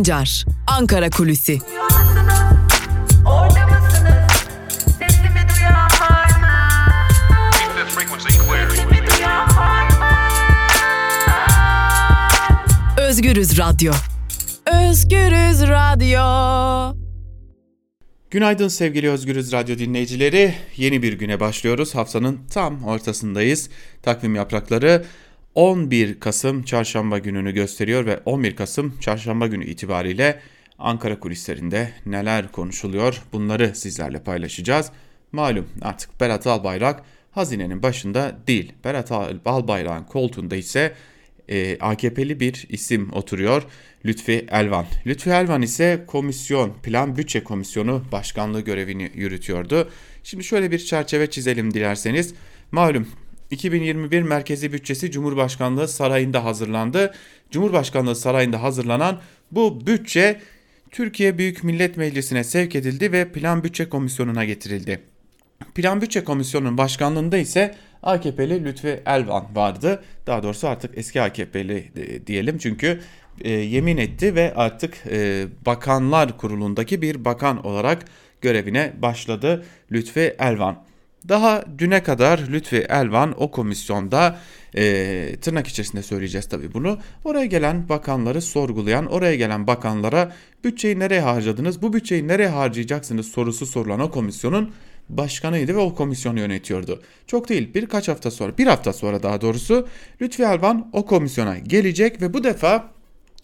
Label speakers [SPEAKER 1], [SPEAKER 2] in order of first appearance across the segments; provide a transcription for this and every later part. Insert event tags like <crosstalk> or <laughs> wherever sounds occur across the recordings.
[SPEAKER 1] Sancar, Ankara Kulüsi. Özgürüz Radyo. Özgürüz Radyo.
[SPEAKER 2] Günaydın sevgili Özgürüz Radyo dinleyicileri. Yeni bir güne başlıyoruz. Haftanın tam ortasındayız. Takvim yaprakları 11 Kasım çarşamba gününü gösteriyor ve 11 Kasım çarşamba günü itibariyle Ankara kulislerinde neler konuşuluyor bunları sizlerle paylaşacağız. Malum artık Berat Albayrak hazinenin başında değil. Berat Albayrak'ın koltuğunda ise e, AKP'li bir isim oturuyor. Lütfi Elvan. Lütfi Elvan ise komisyon, plan bütçe komisyonu başkanlığı görevini yürütüyordu. Şimdi şöyle bir çerçeve çizelim dilerseniz. Malum 2021 merkezi bütçesi Cumhurbaşkanlığı Sarayı'nda hazırlandı. Cumhurbaşkanlığı Sarayı'nda hazırlanan bu bütçe Türkiye Büyük Millet Meclisi'ne sevk edildi ve Plan Bütçe Komisyonu'na getirildi. Plan Bütçe Komisyonu'nun başkanlığında ise AKP'li Lütfi Elvan vardı. Daha doğrusu artık eski AKP'li e, diyelim çünkü e, yemin etti ve artık e, Bakanlar Kurulu'ndaki bir bakan olarak görevine başladı Lütfi Elvan. Daha düne kadar Lütfi Elvan o komisyonda e, tırnak içerisinde söyleyeceğiz tabii bunu. Oraya gelen bakanları sorgulayan, oraya gelen bakanlara bütçeyi nereye harcadınız, bu bütçeyi nereye harcayacaksınız sorusu sorulan o komisyonun başkanıydı ve o komisyonu yönetiyordu. Çok değil birkaç hafta sonra, bir hafta sonra daha doğrusu Lütfi Elvan o komisyona gelecek ve bu defa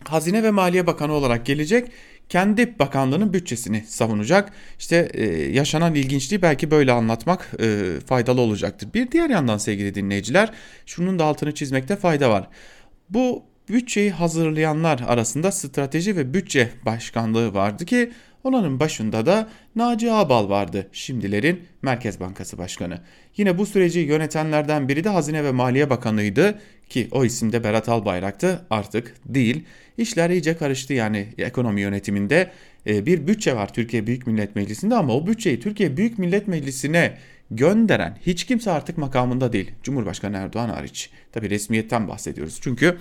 [SPEAKER 2] Hazine ve Maliye Bakanı olarak gelecek kendi bakanlığının bütçesini savunacak. İşte e, yaşanan ilginçliği belki böyle anlatmak e, faydalı olacaktır. Bir diğer yandan sevgili dinleyiciler şunun da altını çizmekte fayda var. Bu bütçeyi hazırlayanlar arasında strateji ve bütçe başkanlığı vardı ki Onların başında da Naci Ağbal vardı, şimdilerin Merkez Bankası Başkanı. Yine bu süreci yönetenlerden biri de Hazine ve Maliye Bakanı'ydı ki o isim de Berat Albayrak'tı artık değil. İşler iyice karıştı yani ekonomi yönetiminde e, bir bütçe var Türkiye Büyük Millet Meclisi'nde ama o bütçeyi Türkiye Büyük Millet Meclisi'ne gönderen hiç kimse artık makamında değil. Cumhurbaşkanı Erdoğan hariç. Tabi resmiyetten bahsediyoruz. Çünkü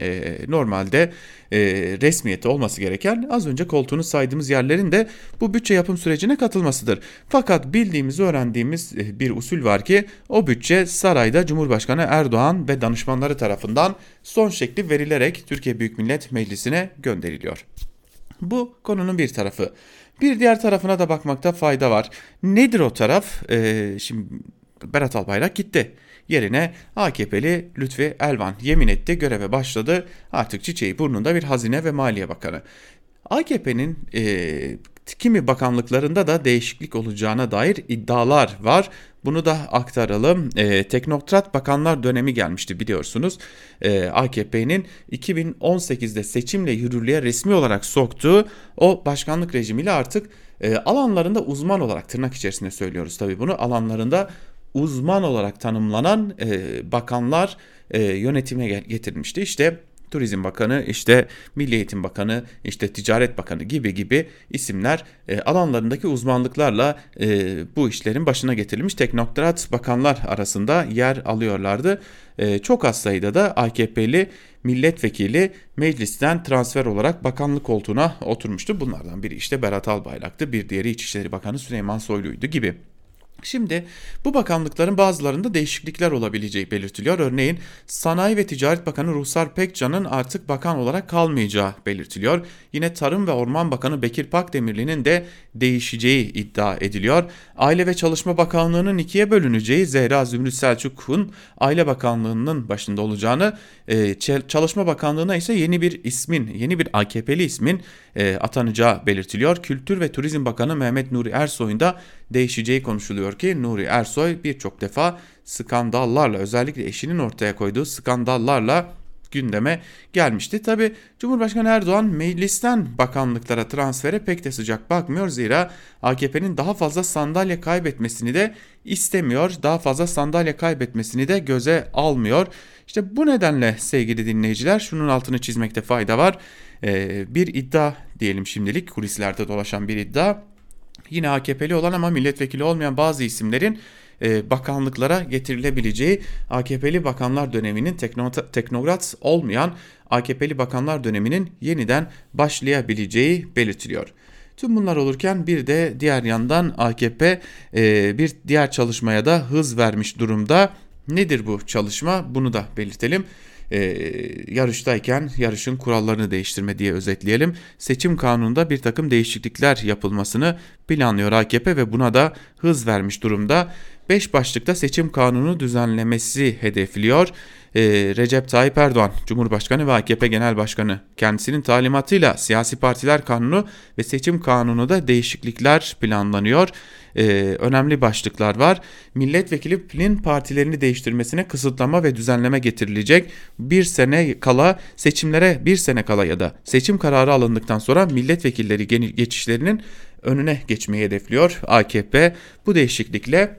[SPEAKER 2] e, normalde e, resmiyeti olması gereken az önce koltuğunu saydığımız yerlerin de bu bütçe yapım sürecine katılmasıdır. Fakat bildiğimiz öğrendiğimiz e, bir usul var ki o bütçe sarayda Cumhurbaşkanı Erdoğan ve danışmanları tarafından son şekli verilerek Türkiye Büyük Millet Meclisi'ne gönderiliyor. Bu konunun bir tarafı. Bir diğer tarafına da bakmakta fayda var. Nedir o taraf? Ee, şimdi Berat Albayrak gitti. Yerine AKP'li Lütfi Elvan yemin etti, göreve başladı. Artık çiçeği burnunda bir hazine ve maliye bakanı. AKP'nin e, kimi bakanlıklarında da değişiklik olacağına dair iddialar var. Bunu da aktaralım. E, teknokrat bakanlar dönemi gelmişti biliyorsunuz. E, AKP'nin 2018'de seçimle yürürlüğe resmi olarak soktuğu o başkanlık rejimiyle artık e, alanlarında uzman olarak tırnak içerisinde söylüyoruz tabii bunu alanlarında uzman olarak tanımlanan e, bakanlar e, yönetime getirilmişti. İşte Turizm Bakanı, işte Milli Eğitim Bakanı, işte Ticaret Bakanı gibi gibi isimler e, alanlarındaki uzmanlıklarla e, bu işlerin başına getirilmiş teknokrat bakanlar arasında yer alıyorlardı. E, çok az sayıda da AKP'li milletvekili meclisten transfer olarak bakanlık koltuğuna oturmuştu. Bunlardan biri işte Berat Albayrak'tı, bir diğeri İçişleri Bakanı Süleyman Soylu'ydu gibi. Şimdi bu bakanlıkların bazılarında değişiklikler olabileceği belirtiliyor. Örneğin Sanayi ve Ticaret Bakanı Ruhsar Pekcan'ın artık bakan olarak kalmayacağı belirtiliyor. Yine Tarım ve Orman Bakanı Bekir Pakdemirli'nin de değişeceği iddia ediliyor. Aile ve Çalışma Bakanlığı'nın ikiye bölüneceği Zehra Zümrüt Selçuk'un Aile Bakanlığı'nın başında olacağını, e, Çalışma Bakanlığı'na ise yeni bir ismin, yeni bir AKP'li ismin e, atanacağı belirtiliyor. Kültür ve Turizm Bakanı Mehmet Nuri Ersoy'un da değişeceği konuşuluyor ki Nuri Ersoy birçok defa skandallarla özellikle eşinin ortaya koyduğu skandallarla gündeme gelmişti. Tabi Cumhurbaşkanı Erdoğan meclisten bakanlıklara transfere pek de sıcak bakmıyor. Zira AKP'nin daha fazla sandalye kaybetmesini de istemiyor. Daha fazla sandalye kaybetmesini de göze almıyor. İşte bu nedenle sevgili dinleyiciler şunun altını çizmekte fayda var. Ee, bir iddia diyelim şimdilik kulislerde dolaşan bir iddia. Yine AKP'li olan ama milletvekili olmayan bazı isimlerin e, bakanlıklara getirilebileceği AKP'li bakanlar döneminin teknokrat olmayan AKP'li bakanlar döneminin yeniden başlayabileceği belirtiliyor. Tüm bunlar olurken bir de diğer yandan AKP e, bir diğer çalışmaya da hız vermiş durumda. Nedir bu çalışma? Bunu da belirtelim e, yarıştayken yarışın kurallarını değiştirme diye özetleyelim. Seçim kanununda bir takım değişiklikler yapılmasını planlıyor AKP ve buna da hız vermiş durumda. 5 başlıkta seçim kanunu düzenlemesi hedefliyor. Ee, Recep Tayyip Erdoğan, Cumhurbaşkanı ve AKP Genel Başkanı kendisinin talimatıyla siyasi partiler kanunu ve seçim kanunu da değişiklikler planlanıyor. Ee, önemli başlıklar var. Milletvekilinin partilerini değiştirmesine kısıtlama ve düzenleme getirilecek. Bir sene kala seçimlere bir sene kala ya da seçim kararı alındıktan sonra milletvekilleri geçişlerinin önüne geçmeyi hedefliyor AKP. Bu değişiklikle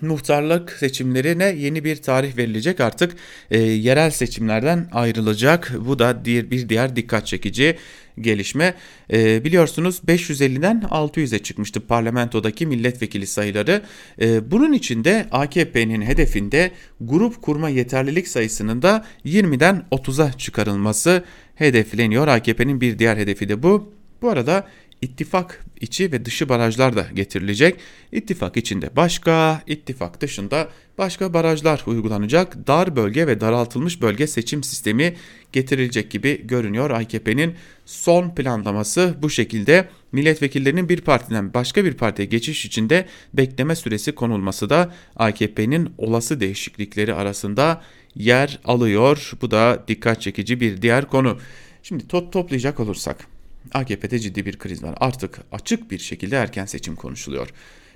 [SPEAKER 2] muhtarlık seçimlerine yeni bir tarih verilecek artık e, yerel seçimlerden ayrılacak. Bu da diğer bir diğer dikkat çekici gelişme. E, biliyorsunuz 550'den 600'e çıkmıştı parlamentodaki milletvekili sayıları. E, bunun içinde AKP'nin hedefinde grup kurma yeterlilik sayısının da 20'den 30'a çıkarılması hedefleniyor. AKP'nin bir diğer hedefi de bu. Bu arada ittifak içi ve dışı barajlar da getirilecek. İttifak içinde başka, ittifak dışında başka barajlar uygulanacak. Dar bölge ve daraltılmış bölge seçim sistemi getirilecek gibi görünüyor. AKP'nin son planlaması bu şekilde. Milletvekillerinin bir partiden başka bir partiye geçiş içinde bekleme süresi konulması da AKP'nin olası değişiklikleri arasında yer alıyor. Bu da dikkat çekici bir diğer konu. Şimdi top toplayacak olursak AKP'de ciddi bir kriz var. Artık açık bir şekilde erken seçim konuşuluyor.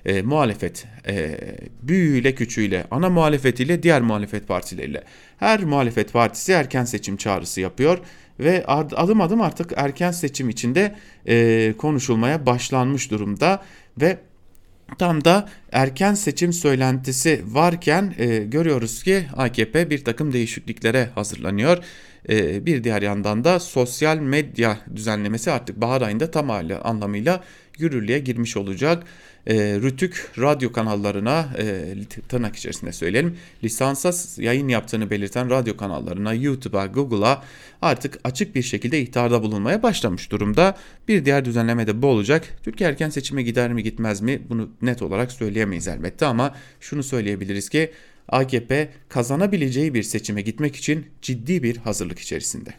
[SPEAKER 2] E, muhalefet e, büyüğüyle küçüğüyle ana muhalefetiyle diğer muhalefet partileriyle her muhalefet partisi erken seçim çağrısı yapıyor ve adım adım artık erken seçim içinde e, konuşulmaya başlanmış durumda ve tam da erken seçim söylentisi varken e, görüyoruz ki AKP bir takım değişikliklere hazırlanıyor. Ee, bir diğer yandan da sosyal medya düzenlemesi artık bahar ayında tam anlamıyla yürürlüğe girmiş olacak. E, Rütük radyo kanallarına e, tırnak içerisinde söyleyelim lisansa yayın yaptığını belirten radyo kanallarına YouTube'a Google'a artık açık bir şekilde ihtarda bulunmaya başlamış durumda. Bir diğer düzenleme de bu olacak. Türkiye erken seçime gider mi gitmez mi bunu net olarak söyleyemeyiz elbette ama şunu söyleyebiliriz ki AKP kazanabileceği bir seçime gitmek için ciddi bir hazırlık içerisinde.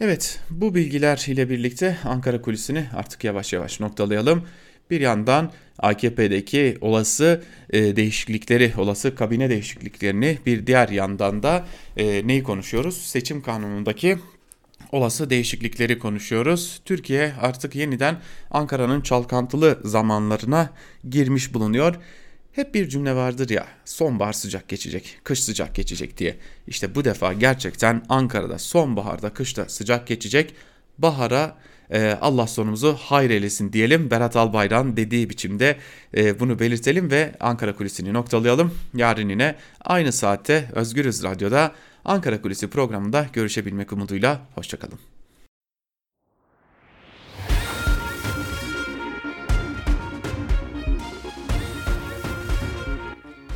[SPEAKER 2] Evet bu bilgiler ile birlikte Ankara kulisini artık yavaş yavaş noktalayalım. Bir yandan AKP'deki olası e, değişiklikleri, olası kabine değişikliklerini bir diğer yandan da e, neyi konuşuyoruz? Seçim kanunundaki olası değişiklikleri konuşuyoruz. Türkiye artık yeniden Ankara'nın çalkantılı zamanlarına girmiş bulunuyor. Hep bir cümle vardır ya sonbahar sıcak geçecek, kış sıcak geçecek diye. İşte bu defa gerçekten Ankara'da sonbaharda, kışta sıcak geçecek. Bahara e, Allah sonumuzu hayır eylesin diyelim. Berat Albayrak'ın dediği biçimde e, bunu belirtelim ve Ankara Kulisi'ni noktalayalım. Yarın yine aynı saatte Özgürüz Radyo'da Ankara Kulisi programında görüşebilmek umuduyla. Hoşçakalın.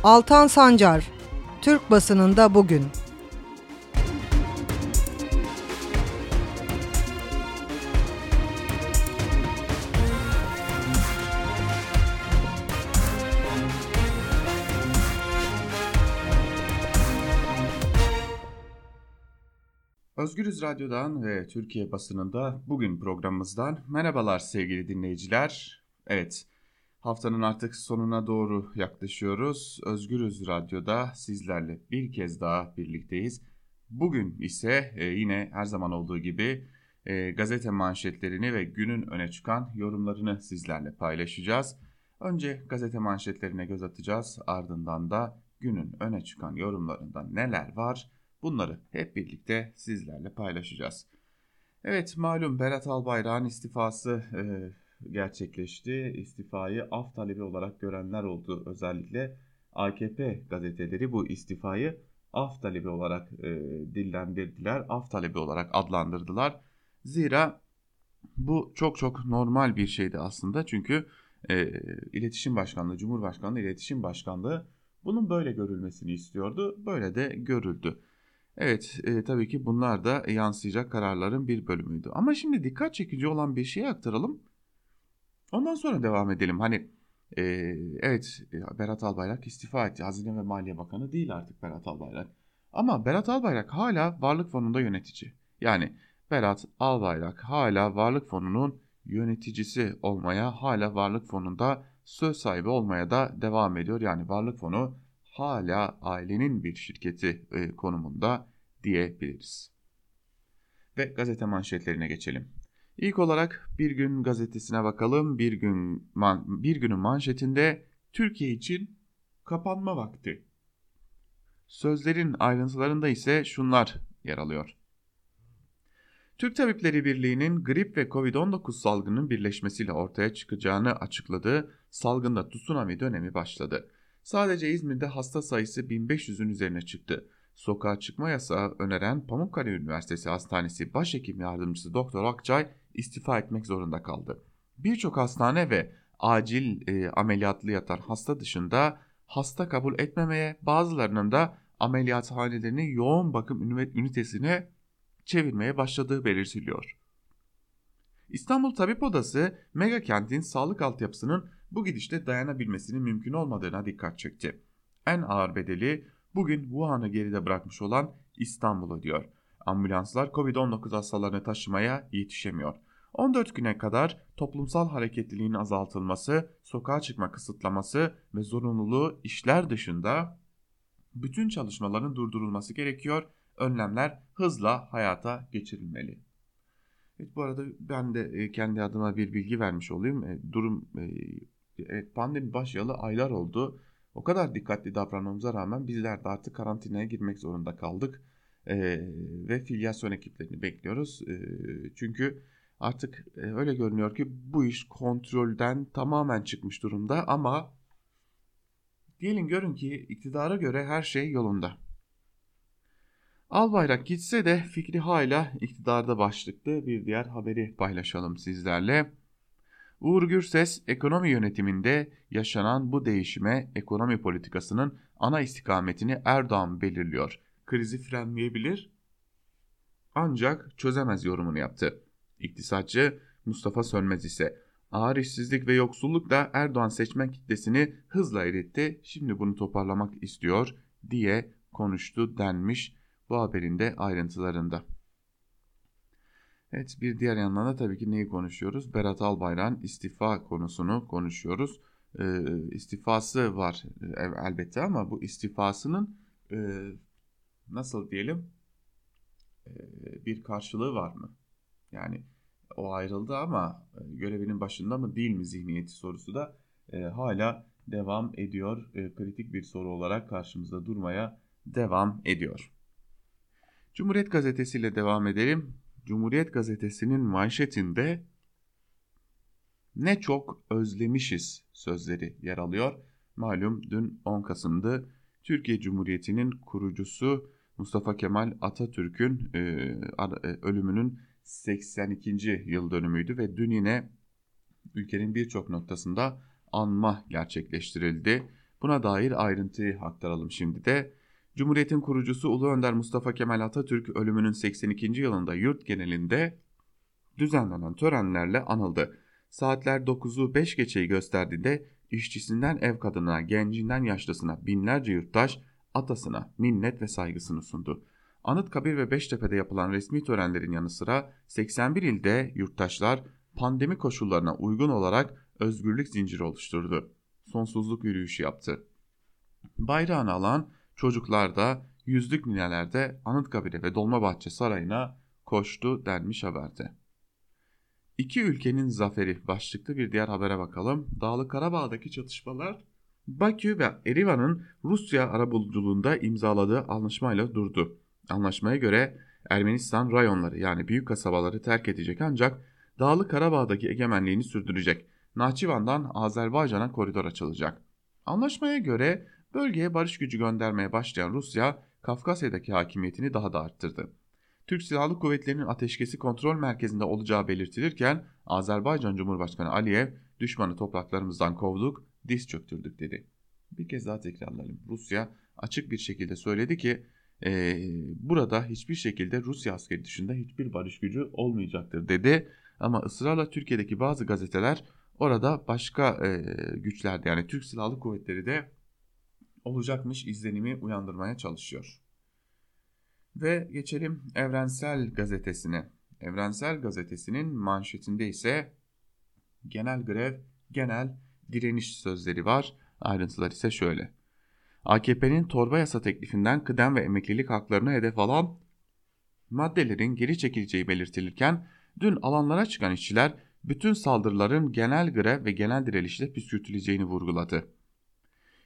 [SPEAKER 3] Altan Sancar, Türk basınında bugün.
[SPEAKER 2] Özgürüz Radyo'dan ve Türkiye basınında bugün programımızdan merhabalar sevgili dinleyiciler. Evet, Haftanın artık sonuna doğru yaklaşıyoruz. Özgürüz Radyo'da sizlerle bir kez daha birlikteyiz. Bugün ise e, yine her zaman olduğu gibi e, gazete manşetlerini ve günün öne çıkan yorumlarını sizlerle paylaşacağız. Önce gazete manşetlerine göz atacağız. Ardından da günün öne çıkan yorumlarında neler var bunları hep birlikte sizlerle paylaşacağız. Evet malum Berat Albayrak'ın istifası e, gerçekleşti. İstifayı af talebi olarak görenler oldu. Özellikle AKP gazeteleri bu istifayı af talebi olarak e, dillendirdiler. Af talebi olarak adlandırdılar. Zira bu çok çok normal bir şeydi aslında. Çünkü e, İletişim Başkanlığı, Cumhurbaşkanlığı İletişim Başkanlığı Bunun böyle görülmesini istiyordu. Böyle de görüldü. Evet e, tabii ki bunlar da yansıyacak kararların bir bölümüydü. Ama şimdi dikkat çekici olan bir şeyi aktaralım. Ondan sonra devam edelim. Hani e, evet e, Berat Albayrak istifa etti. Hazine ve Maliye Bakanı değil artık Berat Albayrak. Ama Berat Albayrak hala Varlık Fonu'nda yönetici. Yani Berat Albayrak hala Varlık Fonu'nun yöneticisi olmaya, hala Varlık Fonu'nda söz sahibi olmaya da devam ediyor. Yani Varlık Fonu hala ailenin bir şirketi e, konumunda diyebiliriz. Ve gazete manşetlerine geçelim. İlk olarak Bir Gün gazetesine bakalım. Bir gün man, bir günün manşetinde Türkiye için kapanma vakti. Sözlerin ayrıntılarında ise şunlar yer alıyor. Türk Tabipleri Birliği'nin grip ve Covid-19 salgının birleşmesiyle ortaya çıkacağını açıkladığı salgında tsunami dönemi başladı. Sadece İzmir'de hasta sayısı 1500'ün üzerine çıktı. Sokağa çıkma yasağı öneren Pamukkale Üniversitesi Hastanesi Başhekim Yardımcısı Doktor Akçay istifa etmek zorunda kaldı. Birçok hastane ve acil e, ameliyatlı yatan hasta dışında hasta kabul etmemeye bazılarının da ameliyathanelerini yoğun bakım ünitesine çevirmeye başladığı belirtiliyor. İstanbul Tabip Odası mega kentin sağlık altyapısının bu gidişte dayanabilmesinin mümkün olmadığına dikkat çekti. En ağır bedeli bugün Wuhan'ı geride bırakmış olan İstanbul ödüyor. Ambulanslar Covid-19 hastalarını taşımaya yetişemiyor. 14 güne kadar toplumsal hareketliliğin azaltılması, sokağa çıkma kısıtlaması ve zorunluluğu işler dışında bütün çalışmaların durdurulması gerekiyor. Önlemler hızla hayata geçirilmeli. Evet, bu arada ben de e, kendi adıma bir bilgi vermiş olayım. E, durum e, pandemi başlayalı aylar oldu. O kadar dikkatli davranmamıza rağmen bizler de artık karantinaya girmek zorunda kaldık. Ve filyasyon ekiplerini bekliyoruz. Çünkü artık öyle görünüyor ki bu iş kontrolden tamamen çıkmış durumda ama diyelim görün ki iktidara göre her şey yolunda. Albayrak gitse de fikri hala iktidarda başlıklı bir diğer haberi paylaşalım sizlerle. Uğur Gürses ekonomi yönetiminde yaşanan bu değişime ekonomi politikasının ana istikametini Erdoğan belirliyor. Krizi frenleyebilir ancak çözemez yorumunu yaptı. İktisatçı Mustafa Sönmez ise ağır işsizlik ve yoksullukla Erdoğan seçmen kitlesini hızla eritti. Şimdi bunu toparlamak istiyor diye konuştu denmiş bu haberin de ayrıntılarında. Evet bir diğer yandan da tabii ki neyi konuşuyoruz? Berat Albayrak'ın istifa konusunu konuşuyoruz. E, istifası var e, elbette ama bu istifasının e, nasıl diyelim e, bir karşılığı var mı? Yani o ayrıldı ama e, görevinin başında mı değil mi zihniyeti sorusu da e, hala devam ediyor. E, kritik bir soru olarak karşımızda durmaya devam ediyor. Cumhuriyet Gazetesi ile devam edelim. Cumhuriyet Gazetesi'nin manşetinde ne çok özlemişiz sözleri yer alıyor. Malum dün 10 Kasım'dı. Türkiye Cumhuriyeti'nin kurucusu Mustafa Kemal Atatürk'ün e, e ölümünün 82. yıl dönümüydü ve dün yine ülkenin birçok noktasında anma gerçekleştirildi. Buna dair ayrıntıyı aktaralım şimdi de. Cumhuriyetin kurucusu Ulu Önder Mustafa Kemal Atatürk ölümünün 82. yılında yurt genelinde düzenlenen törenlerle anıldı. Saatler 9'u 5 geçeyi gösterdiğinde işçisinden ev kadınına, gencinden yaşlısına binlerce yurttaş atasına minnet ve saygısını sundu. Anıtkabir ve Beştepe'de yapılan resmi törenlerin yanı sıra 81 ilde yurttaşlar pandemi koşullarına uygun olarak özgürlük zinciri oluşturdu. Sonsuzluk yürüyüşü yaptı. Bayrağını alan Çocuklar da yüzlük ninelerde Anıtkabir'e ve Dolmabahçe Sarayı'na koştu denmiş haberde. İki ülkenin zaferi başlıklı bir diğer habere bakalım. Dağlı Karabağ'daki çatışmalar Bakü ve Erivan'ın Rusya arabuluculuğunda imzaladığı anlaşmayla durdu. Anlaşmaya göre Ermenistan rayonları yani büyük kasabaları terk edecek ancak Dağlı Karabağ'daki egemenliğini sürdürecek. Nahçıvan'dan Azerbaycan'a koridor açılacak. Anlaşmaya göre Bölgeye barış gücü göndermeye başlayan Rusya, Kafkasya'daki hakimiyetini daha da arttırdı. Türk Silahlı Kuvvetleri'nin ateşkesi kontrol merkezinde olacağı belirtilirken Azerbaycan Cumhurbaşkanı Aliyev düşmanı topraklarımızdan kovduk, diz çöktürdük dedi. Bir kez daha tekrarlayalım. Rusya açık bir şekilde söyledi ki e, burada hiçbir şekilde Rusya askeri dışında hiçbir barış gücü olmayacaktır dedi. Ama ısrarla Türkiye'deki bazı gazeteler orada başka e, güçlerde yani Türk Silahlı Kuvvetleri de olacakmış izlenimi uyandırmaya çalışıyor. Ve geçelim Evrensel Gazetesi'ne. Evrensel Gazetesi'nin manşetinde ise genel grev, genel direniş sözleri var. Ayrıntılar ise şöyle. AKP'nin torba yasa teklifinden kıdem ve emeklilik haklarını hedef alan maddelerin geri çekileceği belirtilirken dün alanlara çıkan işçiler bütün saldırıların genel grev ve genel direnişle püskürtüleceğini vurguladı.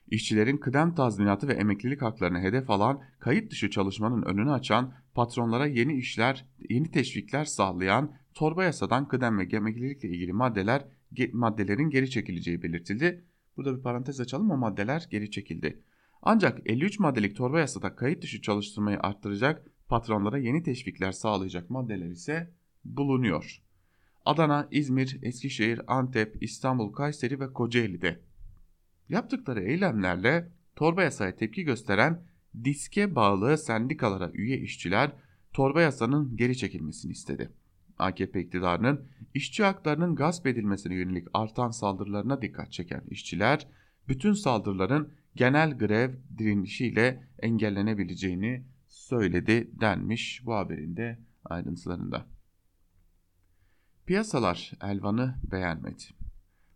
[SPEAKER 2] İşçilerin kıdem tazminatı ve emeklilik haklarını hedef alan, kayıt dışı çalışmanın önünü açan, patronlara yeni işler, yeni teşvikler sağlayan torba yasadan kıdem ve emeklilikle ilgili maddeler maddelerin geri çekileceği belirtildi. Burada bir parantez açalım o maddeler geri çekildi. Ancak 53 maddelik torba yasada kayıt dışı çalıştırmayı arttıracak, patronlara yeni teşvikler sağlayacak maddeler ise bulunuyor. Adana, İzmir, Eskişehir, Antep, İstanbul, Kayseri ve Kocaeli'de yaptıkları eylemlerle torba yasaya tepki gösteren diske bağlı sendikalara üye işçiler torba yasanın geri çekilmesini istedi. AKP iktidarının işçi haklarının gasp edilmesine yönelik artan saldırılarına dikkat çeken işçiler bütün saldırıların genel grev direnişiyle engellenebileceğini söyledi denmiş bu haberin de ayrıntılarında. Piyasalar Elvan'ı beğenmedi.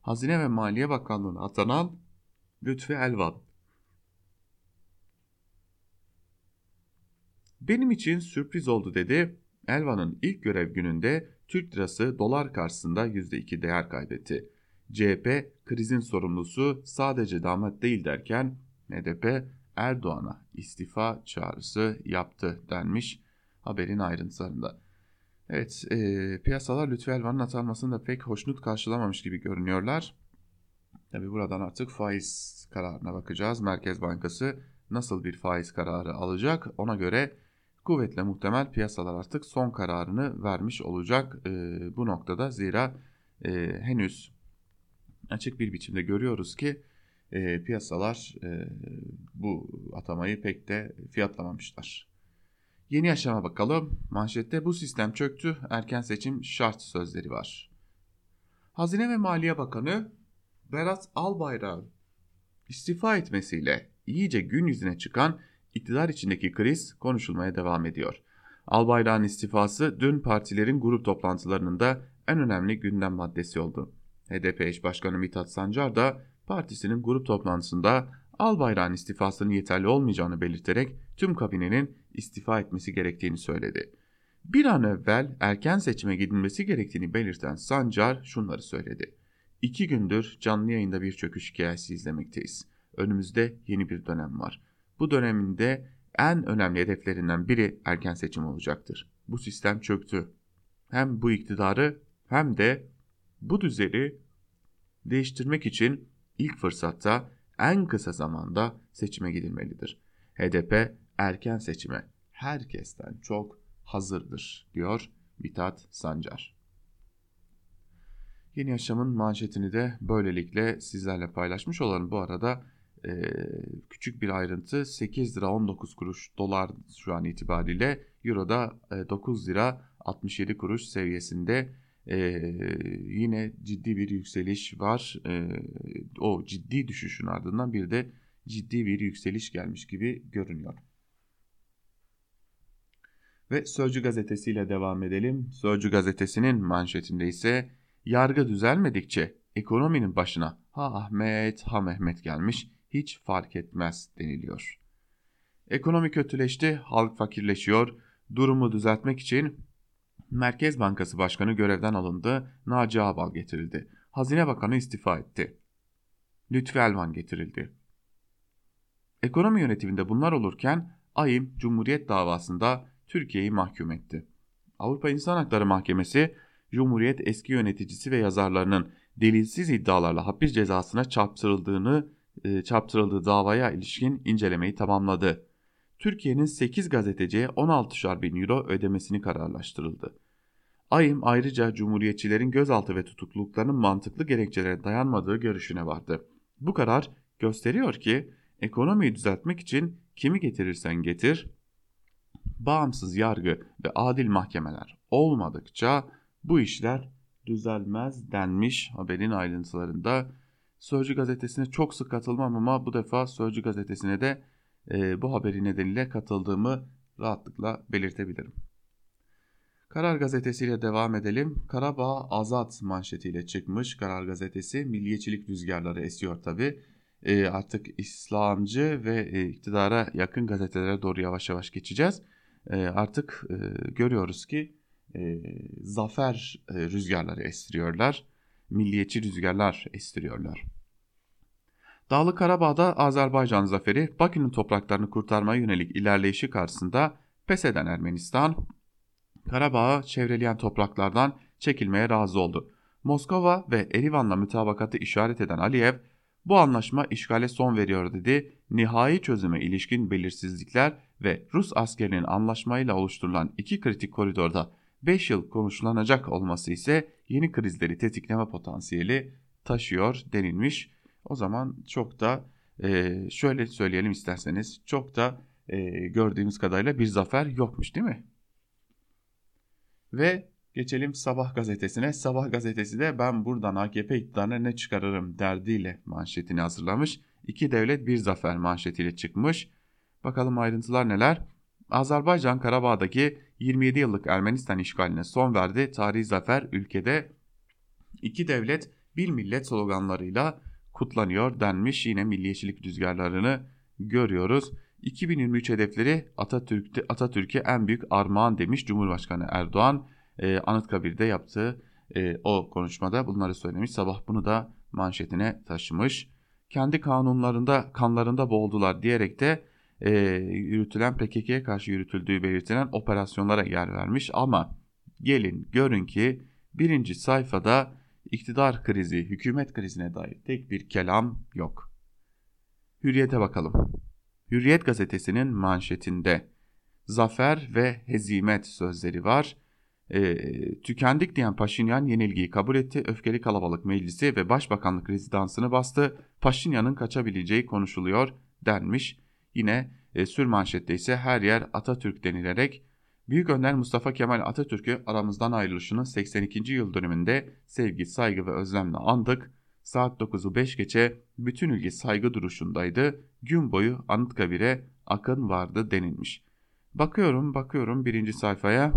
[SPEAKER 2] Hazine ve Maliye Bakanlığı'na atanan Lütfi Elvan. Benim için sürpriz oldu dedi. Elvan'ın ilk görev gününde Türk lirası dolar karşısında %2 değer kaybetti. CHP krizin sorumlusu sadece damat değil derken HDP Erdoğan'a istifa çağrısı yaptı denmiş haberin ayrıntılarında. Evet e, piyasalar Lütfü Elvan'ın atanmasını da pek hoşnut karşılamamış gibi görünüyorlar. Tabi buradan artık faiz kararına bakacağız. Merkez Bankası nasıl bir faiz kararı alacak ona göre kuvvetle muhtemel piyasalar artık son kararını vermiş olacak e, bu noktada. Zira e, henüz açık bir biçimde görüyoruz ki e, piyasalar e, bu atamayı pek de fiyatlamamışlar. Yeni yaşama bakalım. Manşette bu sistem çöktü, erken seçim şart sözleri var. Hazine ve Maliye Bakanı Berat Albayrak'ın istifa etmesiyle iyice gün yüzüne çıkan iktidar içindeki kriz konuşulmaya devam ediyor. Albayrak'ın istifası dün partilerin grup toplantılarının da en önemli gündem maddesi oldu. HDP eş başkanı Mithat Sancar da partisinin grup toplantısında Albayrak'ın istifasının yeterli olmayacağını belirterek tüm kabinenin istifa etmesi gerektiğini söyledi. Bir an evvel erken seçime gidilmesi gerektiğini belirten Sancar şunları söyledi. İki gündür canlı yayında bir çöküş hikayesi izlemekteyiz. Önümüzde yeni bir dönem var. Bu döneminde en önemli hedeflerinden biri erken seçim olacaktır. Bu sistem çöktü. Hem bu iktidarı hem de bu düzeni değiştirmek için ilk fırsatta en kısa zamanda seçime gidilmelidir. HDP erken seçime herkesten çok hazırdır diyor Mithat Sancar. Yeni Yaşam'ın manşetini de böylelikle sizlerle paylaşmış olalım. Bu arada e, küçük bir ayrıntı 8 lira 19 kuruş dolar şu an itibariyle Euro'da e, 9 lira 67 kuruş seviyesinde e, yine ciddi bir yükseliş var. E, o ciddi düşüşün ardından bir de ciddi bir yükseliş gelmiş gibi görünüyor. Ve Sözcü gazetesiyle devam edelim. Sözcü gazetesinin manşetinde ise yargı düzelmedikçe ekonominin başına ha Ahmet ha Mehmet gelmiş hiç fark etmez deniliyor. Ekonomi kötüleşti, halk fakirleşiyor. Durumu düzeltmek için Merkez Bankası Başkanı görevden alındı, Naci Ağbal getirildi. Hazine Bakanı istifa etti. Lütfi Elvan getirildi. Ekonomi yönetiminde bunlar olurken AYİM Cumhuriyet davasında Türkiye'yi mahkum etti. Avrupa İnsan Hakları Mahkemesi, Cumhuriyet eski yöneticisi ve yazarlarının delilsiz iddialarla hapis cezasına çarptırıldığını e, çarptırıldığı davaya ilişkin incelemeyi tamamladı. Türkiye'nin 8 gazeteciye 16 bin euro ödemesini kararlaştırıldı. AYİM ayrıca Cumhuriyetçilerin gözaltı ve tutukluluklarının mantıklı gerekçelere dayanmadığı görüşüne vardı. Bu karar gösteriyor ki ekonomiyi düzeltmek için kimi getirirsen getir, bağımsız yargı ve adil mahkemeler olmadıkça bu işler düzelmez denmiş haberin ayrıntılarında. Sözcü gazetesine çok sık katılmam ama bu defa Sözcü gazetesine de e, bu haberi nedeniyle katıldığımı rahatlıkla belirtebilirim. Karar gazetesiyle devam edelim. Karabağ Azat manşetiyle çıkmış Karar gazetesi. Milliyetçilik rüzgarları esiyor tabi. E, artık İslamcı ve e, iktidara yakın gazetelere doğru yavaş yavaş geçeceğiz. E, artık e, görüyoruz ki e, zafer e, rüzgarları estiriyorlar. Milliyetçi rüzgarlar estiriyorlar. Dağlı Karabağ'da Azerbaycan zaferi Bakü'nün topraklarını kurtarmaya yönelik ilerleyişi karşısında pes eden Ermenistan, Karabağ'ı çevreleyen topraklardan çekilmeye razı oldu. Moskova ve Erivan'la mütabakatı işaret eden Aliyev, bu anlaşma işgale son veriyor dedi. Nihai çözüme ilişkin belirsizlikler ve Rus askerinin anlaşmayla oluşturulan iki kritik koridorda 5 yıl konuşlanacak olması ise yeni krizleri tetikleme potansiyeli taşıyor denilmiş. O zaman çok da e, şöyle söyleyelim isterseniz çok da e, gördüğümüz kadarıyla bir zafer yokmuş değil mi? Ve geçelim Sabah gazetesine. Sabah gazetesi de ben buradan AKP iktidarına ne çıkarırım derdiyle manşetini hazırlamış. İki devlet bir zafer manşetiyle çıkmış. Bakalım ayrıntılar neler? Azerbaycan Karabağ'daki 27 yıllık Ermenistan işgaline son verdi. Tarihi zafer ülkede iki devlet bir millet sloganlarıyla kutlanıyor denmiş. Yine milliyetçilik rüzgarlarını görüyoruz. 2023 hedefleri Atatürk'te Atatürk'e en büyük armağan demiş Cumhurbaşkanı Erdoğan. E, Anıtkabir'de yaptığı e, o konuşmada bunları söylemiş. Sabah bunu da manşetine taşımış. Kendi kanunlarında kanlarında boğuldular diyerek de e, yürütülen PKK'ye karşı yürütüldüğü belirtilen operasyonlara yer vermiş. Ama gelin görün ki birinci sayfada iktidar krizi, hükümet krizine dair tek bir kelam yok. Hürriyete bakalım. Hürriyet gazetesinin manşetinde zafer ve hezimet sözleri var. E, tükendik diyen Paşinyan yenilgiyi kabul etti. Öfkeli kalabalık meclisi ve başbakanlık rezidansını bastı. Paşinyan'ın kaçabileceği konuşuluyor denmiş. Yine e, sür manşette ise her yer Atatürk denilerek Büyük Önder Mustafa Kemal Atatürk'ü aramızdan ayrılışının 82. yıl dönümünde sevgi, saygı ve özlemle andık. Saat 9'u 5 geçe bütün ülke saygı duruşundaydı. Gün boyu Anıtkabir'e akın vardı denilmiş. Bakıyorum bakıyorum birinci sayfaya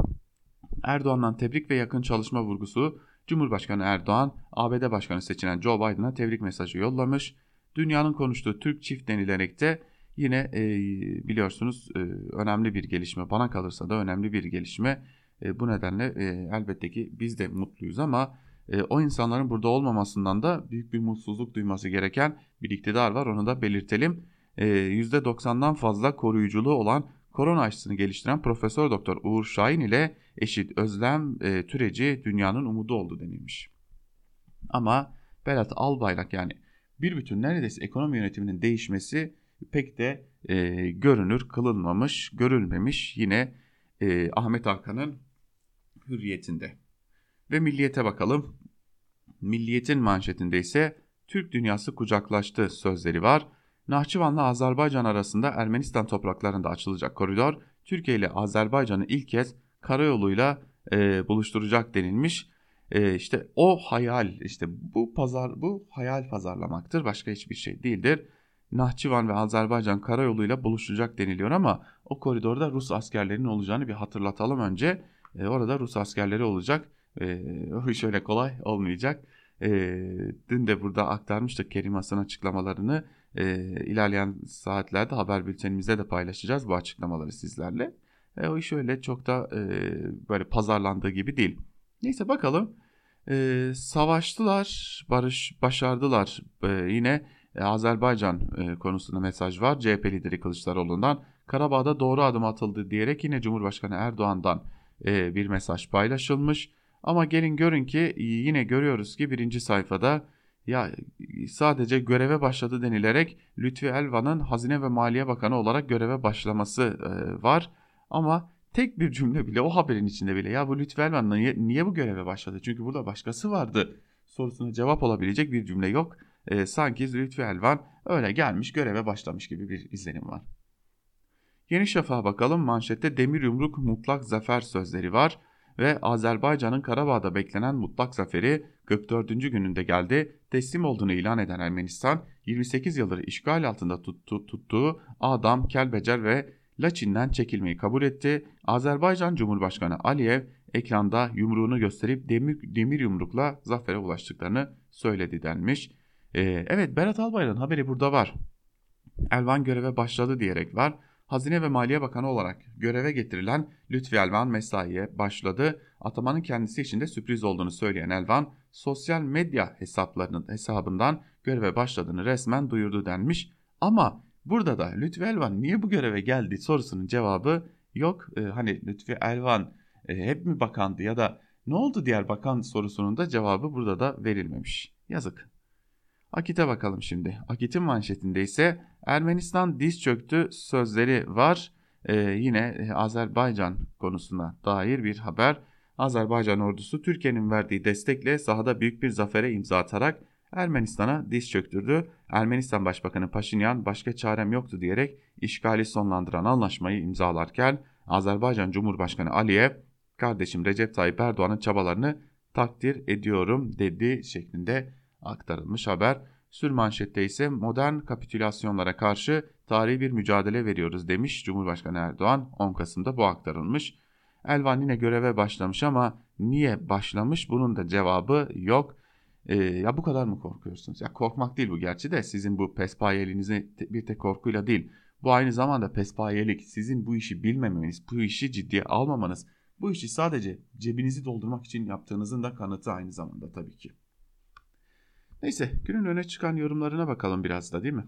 [SPEAKER 2] Erdoğan'dan tebrik ve yakın çalışma vurgusu Cumhurbaşkanı Erdoğan ABD Başkanı seçilen Joe Biden'a tebrik mesajı yollamış. Dünyanın konuştuğu Türk çift denilerek de yine e, biliyorsunuz e, önemli bir gelişme bana kalırsa da önemli bir gelişme. E, bu nedenle e, elbette ki biz de mutluyuz ama e, o insanların burada olmamasından da büyük bir mutsuzluk duyması gereken bir iktidar var onu da belirtelim. E, %90'dan fazla koruyuculuğu olan korona aşısını geliştiren Profesör Doktor Uğur Şahin ile eşit Özlem e, Türeci dünyanın umudu oldu denilmiş. Ama Berat Albayrak yani bir bütün neredeyse ekonomi yönetiminin değişmesi pek de e, görünür kılınmamış, görülmemiş yine e, Ahmet Hakan'ın hürriyetinde. Ve milliyete bakalım. Milliyetin manşetinde ise Türk dünyası kucaklaştı sözleri var. Nahçıvan'la Azerbaycan arasında Ermenistan topraklarında açılacak koridor Türkiye ile Azerbaycan'ı ilk kez karayoluyla e, buluşturacak denilmiş. E, işte o hayal işte bu pazar bu hayal pazarlamaktır başka hiçbir şey değildir. Nahçıvan ve Azerbaycan karayoluyla buluşacak deniliyor ama o koridorda Rus askerlerinin olacağını bir hatırlatalım önce. E, orada Rus askerleri olacak. E, o iş öyle kolay olmayacak. E, dün de burada aktarmıştık Kerim Hasan açıklamalarını. E, ilerleyen saatlerde haber bültenimizde de paylaşacağız bu açıklamaları sizlerle. E, o iş öyle çok da e, böyle pazarlandığı gibi değil. Neyse bakalım. E, savaştılar, barış başardılar. E, yine e, Azerbaycan e, konusunda mesaj var. CHP lideri Kılıçdaroğlu'ndan Karabağ'da doğru adım atıldı diyerek yine Cumhurbaşkanı Erdoğan'dan e, bir mesaj paylaşılmış. Ama gelin görün ki yine görüyoruz ki birinci sayfada ya sadece göreve başladı denilerek Lütfi Elvan'ın Hazine ve Maliye Bakanı olarak göreve başlaması var. Ama tek bir cümle bile o haberin içinde bile ya bu Lütfi Elvan niye, niye bu göreve başladı? Çünkü burada başkası vardı sorusuna cevap olabilecek bir cümle yok. E, sanki Lütfi Elvan öyle gelmiş göreve başlamış gibi bir izlenim var. Yeni Şafak'a bakalım manşette demir yumruk mutlak zafer sözleri var ve Azerbaycan'ın Karabağ'da beklenen mutlak zaferi 44. gününde geldi. Teslim olduğunu ilan eden Ermenistan 28 yıldır işgal altında tuttu, tuttuğu Adam, Kelbecer ve Laçin'den çekilmeyi kabul etti. Azerbaycan Cumhurbaşkanı Aliyev ekranda yumruğunu gösterip demir, demir yumrukla zafere ulaştıklarını söyledi denmiş. Ee, evet Berat Albayrak'ın haberi burada var. Elvan göreve başladı diyerek var. Hazine ve Maliye Bakanı olarak göreve getirilen Lütfi Elvan mesaiye başladı. Atamanın kendisi için de sürpriz olduğunu söyleyen Elvan, sosyal medya hesaplarının hesabından göreve başladığını resmen duyurdu denmiş. Ama burada da Lütfi Elvan niye bu göreve geldi sorusunun cevabı yok. Ee, hani Lütfi Elvan e, hep mi bakandı ya da ne oldu diğer bakan sorusunun da cevabı burada da verilmemiş. Yazık. Akit'e bakalım şimdi. Akit'in manşetinde ise Ermenistan diz çöktü sözleri var. Ee, yine Azerbaycan konusuna dair bir haber. Azerbaycan ordusu Türkiye'nin verdiği destekle sahada büyük bir zafere imza atarak Ermenistan'a diz çöktürdü. Ermenistan Başbakanı Paşinyan başka çarem yoktu diyerek işgali sonlandıran anlaşmayı imzalarken Azerbaycan Cumhurbaşkanı Aliyev kardeşim Recep Tayyip Erdoğan'ın çabalarını takdir ediyorum dedi şeklinde aktarılmış haber. Sürmanşette ise modern kapitülasyonlara karşı tarihi bir mücadele veriyoruz demiş Cumhurbaşkanı Erdoğan 10 Kasım'da bu aktarılmış. Elvan yine göreve başlamış ama niye başlamış bunun da cevabı yok. Ee, ya bu kadar mı korkuyorsunuz? Ya korkmak değil bu gerçi de sizin bu pespayelinizi bir tek korkuyla değil. Bu aynı zamanda pespayelik sizin bu işi bilmemeniz, bu işi ciddiye almamanız, bu işi sadece cebinizi doldurmak için yaptığınızın da kanıtı aynı zamanda tabii ki. Neyse günün öne çıkan yorumlarına bakalım biraz da değil mi?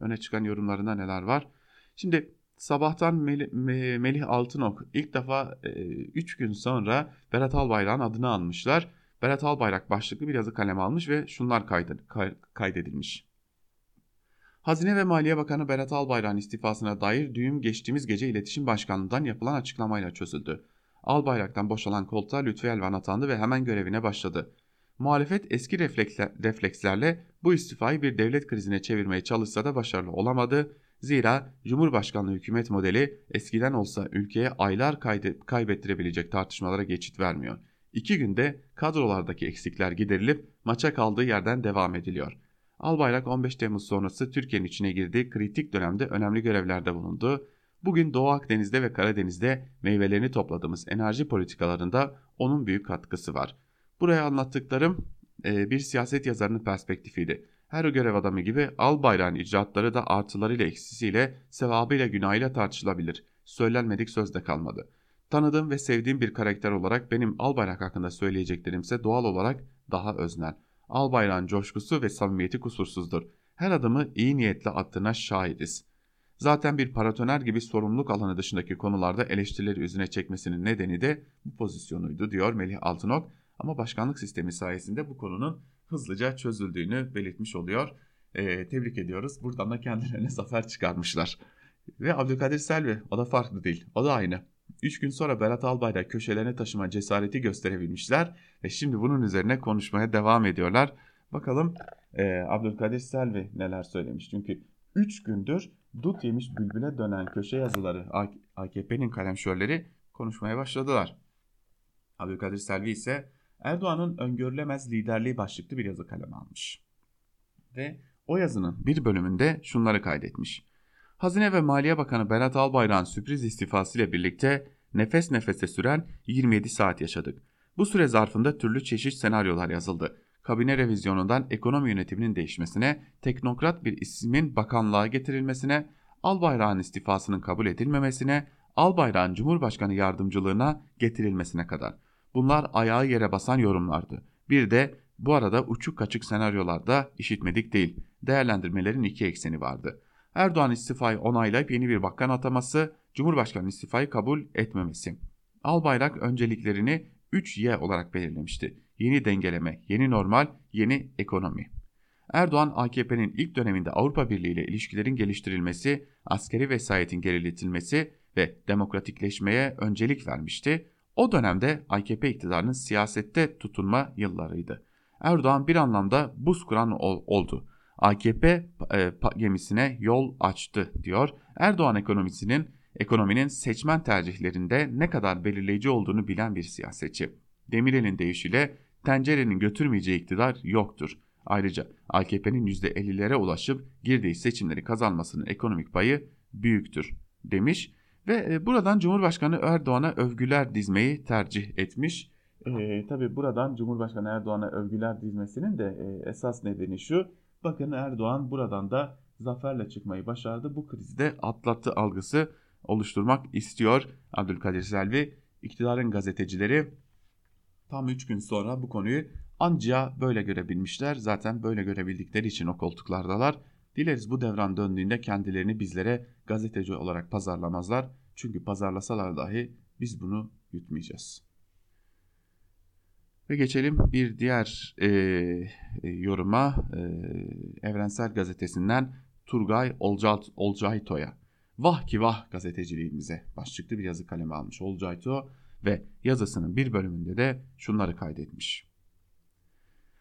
[SPEAKER 2] Öne çıkan yorumlarında neler var? Şimdi sabahtan Melih, Melih Altınok ilk defa 3 e, gün sonra Berat Albayrak'ın adını almışlar. Berat Albayrak başlıklı bir yazı kalem almış ve şunlar kaydedilmiş. Hazine ve Maliye Bakanı Berat Albayrak'ın istifasına dair düğüm geçtiğimiz gece İletişim Başkanlığı'ndan yapılan açıklamayla çözüldü. Albayrak'tan boşalan koltuğa Lütfi Elvan atandı ve hemen görevine başladı. Muhalefet eski reflekslerle bu istifayı bir devlet krizine çevirmeye çalışsa da başarılı olamadı. Zira Cumhurbaşkanlığı hükümet modeli eskiden olsa ülkeye aylar kaybettirebilecek tartışmalara geçit vermiyor. İki günde kadrolardaki eksikler giderilip maça kaldığı yerden devam ediliyor. Albayrak 15 Temmuz sonrası Türkiye'nin içine girdiği kritik dönemde önemli görevlerde bulundu. Bugün Doğu Akdeniz'de ve Karadeniz'de meyvelerini topladığımız enerji politikalarında onun büyük katkısı var.'' Buraya anlattıklarım e, bir siyaset yazarının perspektifiydi. Her görev adamı gibi al bayrağın icraatları da artılarıyla eksisiyle, sevabıyla günahıyla tartışılabilir. Söylenmedik sözde kalmadı. Tanıdığım ve sevdiğim bir karakter olarak benim Albayrak hakkında söyleyeceklerimse doğal olarak daha öznel. Albayrak'ın coşkusu ve samimiyeti kusursuzdur. Her adımı iyi niyetle attığına şahidiz. Zaten bir paratoner gibi sorumluluk alanı dışındaki konularda eleştirileri üzerine çekmesinin nedeni de bu pozisyonuydu diyor Melih Altınok ama başkanlık sistemi sayesinde bu konunun hızlıca çözüldüğünü belirtmiş oluyor. E, tebrik ediyoruz. Buradan da kendilerine <laughs> zafer çıkarmışlar. Ve Abdülkadir Selvi o da farklı değil. O da aynı. 3 gün sonra Berat Albayrak köşelerine taşıma cesareti gösterebilmişler ve şimdi bunun üzerine konuşmaya devam ediyorlar. Bakalım e, Abdülkadir Selvi neler söylemiş. Çünkü 3 gündür dut yemiş bülbüle dönen köşe yazıları AKP'nin kalemşörleri konuşmaya başladılar. Abdülkadir Selvi ise Erdoğan'ın öngörülemez liderliği başlıklı bir yazı kaleme almış. Ve o yazının bir bölümünde şunları kaydetmiş. Hazine ve Maliye Bakanı Berat Albayrak'ın sürpriz istifasıyla birlikte nefes nefese süren 27 saat yaşadık. Bu süre zarfında türlü çeşit senaryolar yazıldı. Kabine revizyonundan ekonomi yönetiminin değişmesine, teknokrat bir ismin bakanlığa getirilmesine, Albayrak'ın istifasının kabul edilmemesine, Albayrak'ın Cumhurbaşkanı yardımcılığına getirilmesine kadar. Bunlar ayağı yere basan yorumlardı. Bir de bu arada uçuk kaçık senaryolarda işitmedik değil. Değerlendirmelerin iki ekseni vardı. Erdoğan istifayı onaylayıp yeni bir bakan ataması, Cumhurbaşkanı istifayı kabul etmemesi. Albayrak önceliklerini 3Y olarak belirlemişti. Yeni dengeleme, yeni normal, yeni ekonomi. Erdoğan AKP'nin ilk döneminde Avrupa Birliği ile ilişkilerin geliştirilmesi, askeri vesayetin geriletilmesi ve demokratikleşmeye öncelik vermişti. O dönemde AKP iktidarının siyasette tutunma yıllarıydı. Erdoğan bir anlamda buz kuran oldu. AKP e, gemisine yol açtı diyor. Erdoğan ekonomisinin ekonominin seçmen tercihlerinde ne kadar belirleyici olduğunu bilen bir siyasetçi. Demirel'in deyişiyle tencerenin götürmeyeceği iktidar yoktur. Ayrıca AKP'nin %50'lere ulaşıp girdiği seçimleri kazanmasının ekonomik payı büyüktür demiş ve e, buradan Cumhurbaşkanı Erdoğan'a övgüler dizmeyi tercih etmiş. E, tabii buradan Cumhurbaşkanı Erdoğan'a övgüler dizmesinin de e, esas nedeni şu. Bakın Erdoğan buradan da zaferle çıkmayı başardı. Bu krizde atlattı algısı oluşturmak istiyor Abdülkadir Selvi. İktidarın gazetecileri tam 3 gün sonra bu konuyu anca böyle görebilmişler. Zaten böyle görebildikleri için o koltuklardalar. Dileriz bu devran döndüğünde kendilerini bizlere gazeteci olarak pazarlamazlar. Çünkü pazarlasalar dahi biz bunu yutmayacağız. Ve geçelim bir diğer e, e, yoruma e, Evrensel Gazetesi'nden Turgay Olcayt, Olcayto'ya. Vah ki vah gazeteciliğimize başlıklı bir yazı kaleme almış Olcayto ve yazısının bir bölümünde de şunları kaydetmiş.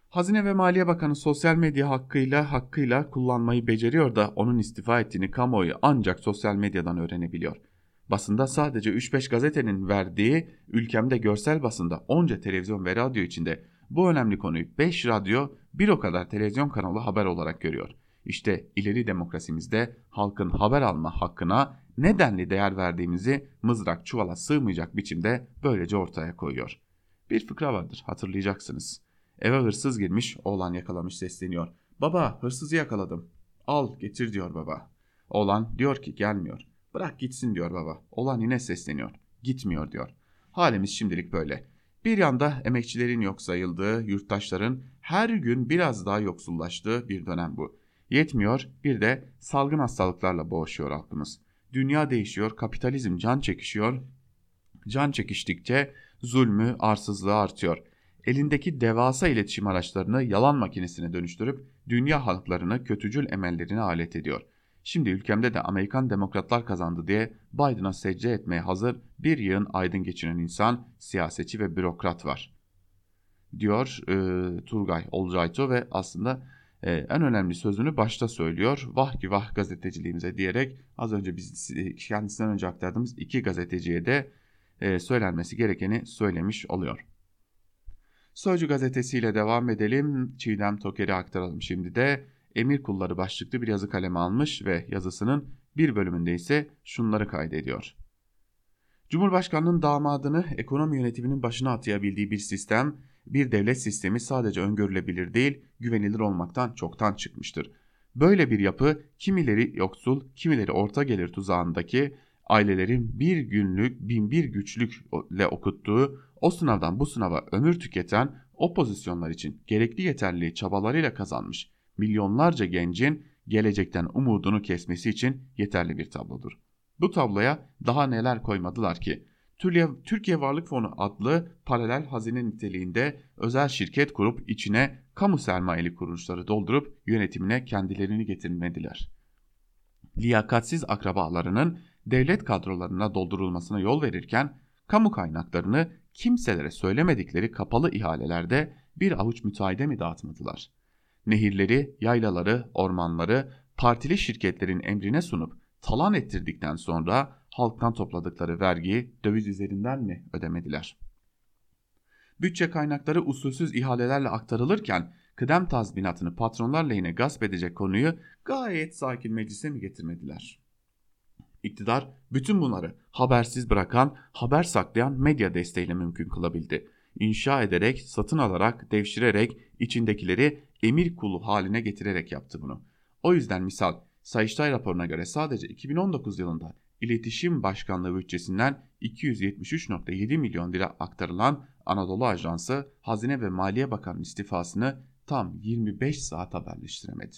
[SPEAKER 2] Hazine ve Maliye Bakanı sosyal medya hakkıyla hakkıyla kullanmayı beceriyor da onun istifa ettiğini kamuoyu ancak sosyal medyadan öğrenebiliyor. Basında sadece 3-5 gazetenin verdiği ülkemde görsel basında onca televizyon ve radyo içinde bu önemli konuyu 5 radyo bir o kadar televizyon kanalı haber olarak görüyor. İşte ileri demokrasimizde halkın haber alma hakkına nedenli değer verdiğimizi mızrak çuvala sığmayacak biçimde böylece ortaya koyuyor. Bir fıkra vardır hatırlayacaksınız. Eve hırsız girmiş oğlan yakalamış sesleniyor. Baba hırsızı yakaladım. Al getir diyor baba. Oğlan diyor ki gelmiyor. Bırak gitsin diyor baba. Olan yine sesleniyor. Gitmiyor diyor. Halimiz şimdilik böyle. Bir yanda emekçilerin yok sayıldığı, yurttaşların her gün biraz daha yoksullaştığı bir dönem bu. Yetmiyor bir de salgın hastalıklarla boğuşuyor halkımız. Dünya değişiyor, kapitalizm can çekişiyor. Can çekiştikçe zulmü, arsızlığı artıyor. Elindeki devasa iletişim araçlarını yalan makinesine dönüştürüp dünya halklarını kötücül emellerine alet ediyor.'' Şimdi ülkemde de Amerikan demokratlar kazandı diye Biden'a secde etmeye hazır bir yığın aydın geçinen insan, siyasetçi ve bürokrat var. Diyor e, Turgay Olcayto ve aslında e, en önemli sözünü başta söylüyor. Vah ki vah gazeteciliğimize diyerek az önce biz kendisinden önce aktardığımız iki gazeteciye de e, söylenmesi gerekeni söylemiş oluyor. Sözcü gazetesiyle devam edelim. Çiğdem Toker'i aktaralım şimdi de. Emir Kulları başlıklı bir yazı kaleme almış ve yazısının bir bölümünde ise şunları kaydediyor. Cumhurbaşkanının damadını ekonomi yönetiminin başına atayabildiği bir sistem, bir devlet sistemi sadece öngörülebilir değil, güvenilir olmaktan çoktan çıkmıştır. Böyle bir yapı kimileri yoksul, kimileri orta gelir tuzağındaki ailelerin bir günlük bin bir güçlükle okuttuğu, o sınavdan bu sınava ömür tüketen o pozisyonlar için gerekli yeterliliği çabalarıyla kazanmış milyonlarca gencin gelecekten umudunu kesmesi için yeterli bir tablodur. Bu tabloya daha neler koymadılar ki? Türkiye Varlık Fonu adlı paralel hazine niteliğinde özel şirket kurup içine kamu sermayeli kuruluşları doldurup yönetimine kendilerini getirmediler. Liyakatsiz akrabalarının devlet kadrolarına doldurulmasına yol verirken kamu kaynaklarını kimselere söylemedikleri kapalı ihalelerde bir avuç müteahhide mi dağıtmadılar? nehirleri, yaylaları, ormanları partili şirketlerin emrine sunup talan ettirdikten sonra halktan topladıkları vergiyi döviz üzerinden mi ödemediler? Bütçe kaynakları usulsüz ihalelerle aktarılırken kıdem tazminatını patronlar lehine gasp edecek konuyu gayet sakin meclise mi getirmediler? İktidar bütün bunları habersiz bırakan, haber saklayan medya desteğiyle mümkün kılabildi. İnşa ederek, satın alarak, devşirerek içindekileri emir kulu haline getirerek yaptı bunu. O yüzden misal Sayıştay raporuna göre sadece 2019 yılında İletişim Başkanlığı bütçesinden 273.7 milyon lira aktarılan Anadolu Ajansı Hazine ve Maliye Bakanı istifasını tam 25 saat haberleştiremedi.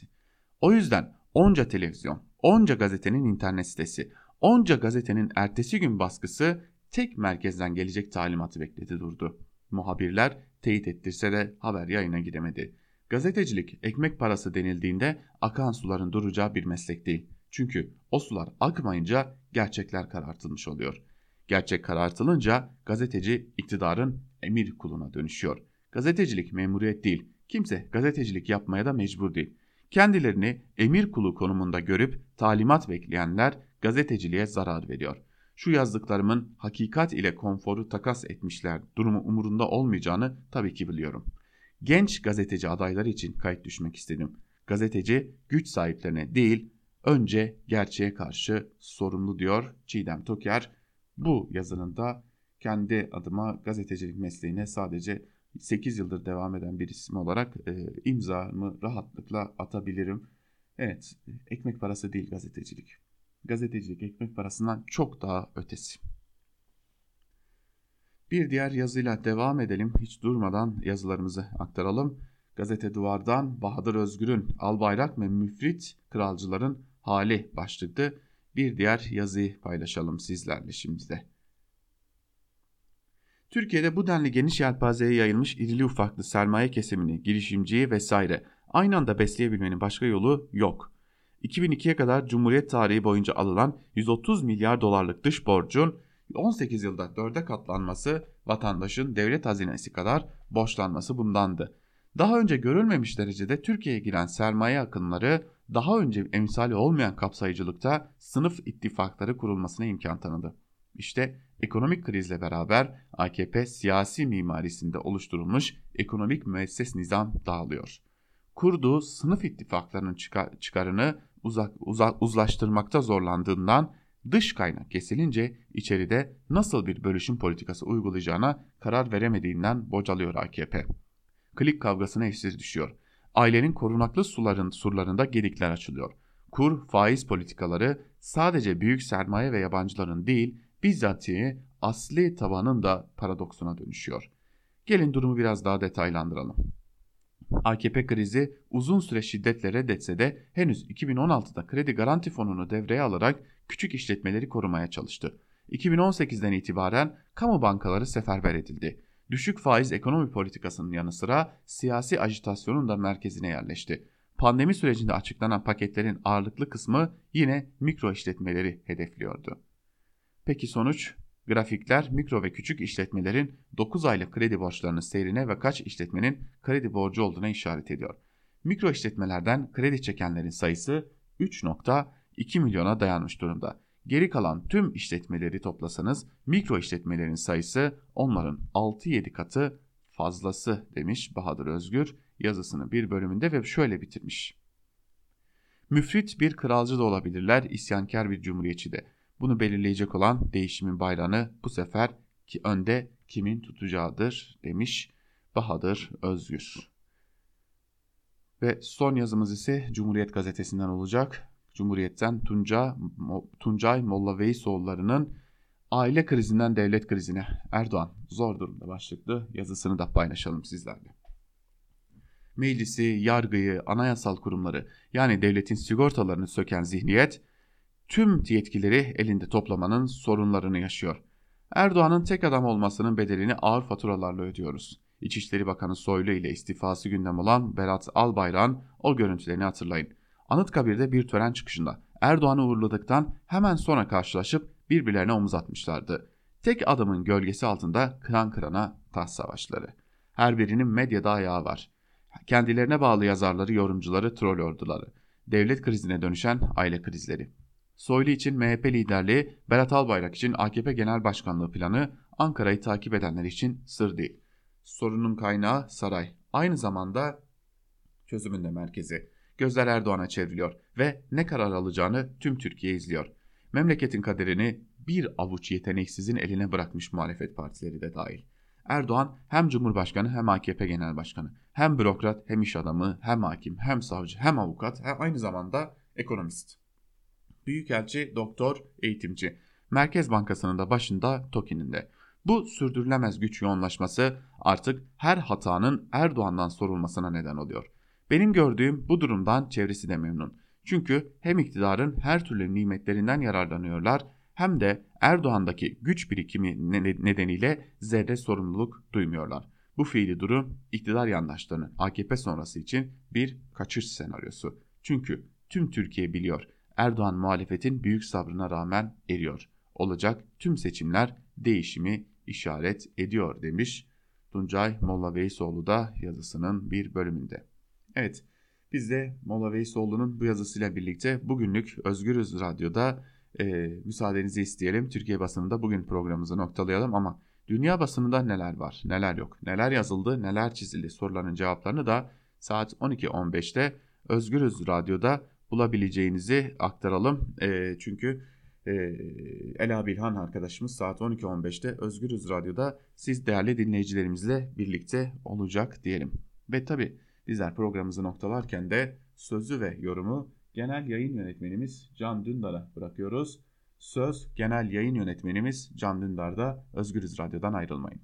[SPEAKER 2] O yüzden onca televizyon, onca gazetenin internet sitesi, onca gazetenin ertesi gün baskısı tek merkezden gelecek talimatı bekledi durdu. Muhabirler teyit ettirse de haber yayına gidemedi. Gazetecilik ekmek parası denildiğinde akan suların duracağı bir meslek değil. Çünkü o sular akmayınca gerçekler karartılmış oluyor. Gerçek karartılınca gazeteci iktidarın emir kuluna dönüşüyor. Gazetecilik memuriyet değil, Kimse gazetecilik yapmaya da mecbur değil. Kendilerini emir kulu konumunda görüp talimat bekleyenler gazeteciliğe zarar veriyor. Şu yazdıklarımın hakikat ile konforu takas etmişler durumu umurunda olmayacağını tabii ki biliyorum. Genç gazeteci adayları için kayıt düşmek istedim. Gazeteci güç sahiplerine değil önce gerçeğe karşı sorumlu diyor Çiğdem Toker. Bu yazının da kendi adıma gazetecilik mesleğine sadece 8 yıldır devam eden bir isim olarak e, imzamı rahatlıkla atabilirim. Evet, ekmek parası değil gazetecilik. Gazetecilik ekmek parasından çok daha ötesi. Bir diğer yazıyla devam edelim. Hiç durmadan yazılarımızı aktaralım. Gazete Duvar'dan Bahadır Özgür'ün Albayrak ve Müfrit Kralcıların Hali başlıklı bir diğer yazıyı paylaşalım sizlerle şimdi de. Türkiye'de bu denli geniş yelpazeye yayılmış irili ufaklı sermaye kesimini, girişimciyi vesaire aynı anda besleyebilmenin başka yolu yok. 2002'ye kadar Cumhuriyet tarihi boyunca alınan 130 milyar dolarlık dış borcun 18 yılda 4'e katlanması vatandaşın devlet hazinesi kadar borçlanması bundandı. Daha önce görülmemiş derecede Türkiye'ye giren sermaye akınları daha önce emsali olmayan kapsayıcılıkta sınıf ittifakları kurulmasına imkan tanıdı. İşte ekonomik krizle beraber AKP siyasi mimarisinde oluşturulmuş ekonomik müesses nizam dağılıyor. Kurduğu sınıf ittifaklarının çıkarını uzak, uzak, uzlaştırmakta zorlandığından dış kaynak kesilince içeride nasıl bir bölüşüm politikası uygulayacağına karar veremediğinden bocalıyor AKP. Klik kavgasına esir düşüyor. Ailenin korunaklı suların surlarında gedikler açılıyor. Kur, faiz politikaları sadece büyük sermaye ve yabancıların değil, bizzatihi asli tabanın da paradoksuna dönüşüyor. Gelin durumu biraz daha detaylandıralım. AKP krizi uzun süre şiddetle reddetse de henüz 2016'da kredi garanti fonunu devreye alarak küçük işletmeleri korumaya çalıştı. 2018'den itibaren kamu bankaları seferber edildi. Düşük faiz ekonomi politikasının yanı sıra siyasi ajitasyonun da merkezine yerleşti. Pandemi sürecinde açıklanan paketlerin ağırlıklı kısmı yine mikro işletmeleri hedefliyordu. Peki sonuç? Grafikler mikro ve küçük işletmelerin 9 aylık kredi borçlarının seyrine ve kaç işletmenin kredi borcu olduğuna işaret ediyor. Mikro işletmelerden kredi çekenlerin sayısı 3.2 milyona dayanmış durumda. Geri kalan tüm işletmeleri toplasanız mikro işletmelerin sayısı onların 6-7 katı fazlası demiş Bahadır Özgür yazısını bir bölümünde ve şöyle bitirmiş. Müfrit bir kralcı da olabilirler, isyankar bir cumhuriyetçi de. Bunu belirleyecek olan değişimin bayrağını bu sefer ki önde kimin tutacağıdır demiş Bahadır Özgür. Ve son yazımız ise Cumhuriyet Gazetesi'nden olacak. Cumhuriyet'ten Tunca, Tuncay Molla Veysoğulları'nın aile krizinden devlet krizine Erdoğan zor durumda başlıklı yazısını da paylaşalım sizlerle. Meclisi, yargıyı, anayasal kurumları yani devletin sigortalarını söken zihniyet tüm yetkileri elinde toplamanın sorunlarını yaşıyor. Erdoğan'ın tek adam olmasının bedelini ağır faturalarla ödüyoruz. İçişleri Bakanı Soylu ile istifası gündem olan Berat Albayrak'ın o görüntülerini hatırlayın. Anıtkabir'de bir tören çıkışında Erdoğan'ı uğurladıktan hemen sonra karşılaşıp birbirlerine omuz atmışlardı. Tek adamın gölgesi altında kıran kırana taht savaşları. Her birinin medyada ayağı var. Kendilerine bağlı yazarları, yorumcuları, troll orduları. Devlet krizine dönüşen aile krizleri. Soylu için MHP liderliği, Berat Albayrak için AKP Genel Başkanlığı planı Ankara'yı takip edenler için sır değil. Sorunun kaynağı saray. Aynı zamanda çözümün de merkezi. Gözler Erdoğan'a çevriliyor ve ne karar alacağını tüm Türkiye izliyor. Memleketin kaderini bir avuç yeteneksizin eline bırakmış muhalefet partileri de dahil. Erdoğan hem Cumhurbaşkanı hem AKP Genel Başkanı, hem bürokrat hem iş adamı, hem hakim, hem savcı, hem avukat, hem aynı zamanda ekonomist. Büyükelçi, doktor, eğitimci. Merkez Bankası'nın da başında TOKİ'nin de. Bu sürdürülemez güç yoğunlaşması artık her hatanın Erdoğan'dan sorulmasına neden oluyor. Benim gördüğüm bu durumdan çevresi de memnun. Çünkü hem iktidarın her türlü nimetlerinden yararlanıyorlar hem de Erdoğan'daki güç birikimi nedeniyle zerre sorumluluk duymuyorlar. Bu fiili durum iktidar yandaşlarının AKP sonrası için bir kaçış senaryosu. Çünkü tüm Türkiye biliyor Erdoğan muhalefetin büyük sabrına rağmen eriyor. Olacak tüm seçimler değişimi işaret ediyor demiş Tuncay Molla Veysoğlu da yazısının bir bölümünde. Evet biz de Molla Veysoğlu'nun bu yazısıyla birlikte bugünlük Özgürüz Radyo'da e, müsaadenizi isteyelim. Türkiye basınında bugün programımızı noktalayalım ama dünya basınında neler var, neler yok, neler yazıldı, neler çizildi soruların cevaplarını da saat 12.15'te Özgürüz Radyo'da bulabileceğinizi aktaralım. E, çünkü e, Ela Bilhan arkadaşımız saat 12.15'te Özgürüz Radyo'da siz değerli dinleyicilerimizle birlikte olacak diyelim. Ve tabi bizler programımızı noktalarken de sözü ve yorumu genel yayın yönetmenimiz Can Dündar'a bırakıyoruz. Söz genel yayın yönetmenimiz Can Dündar'da Özgürüz Radyo'dan ayrılmayın.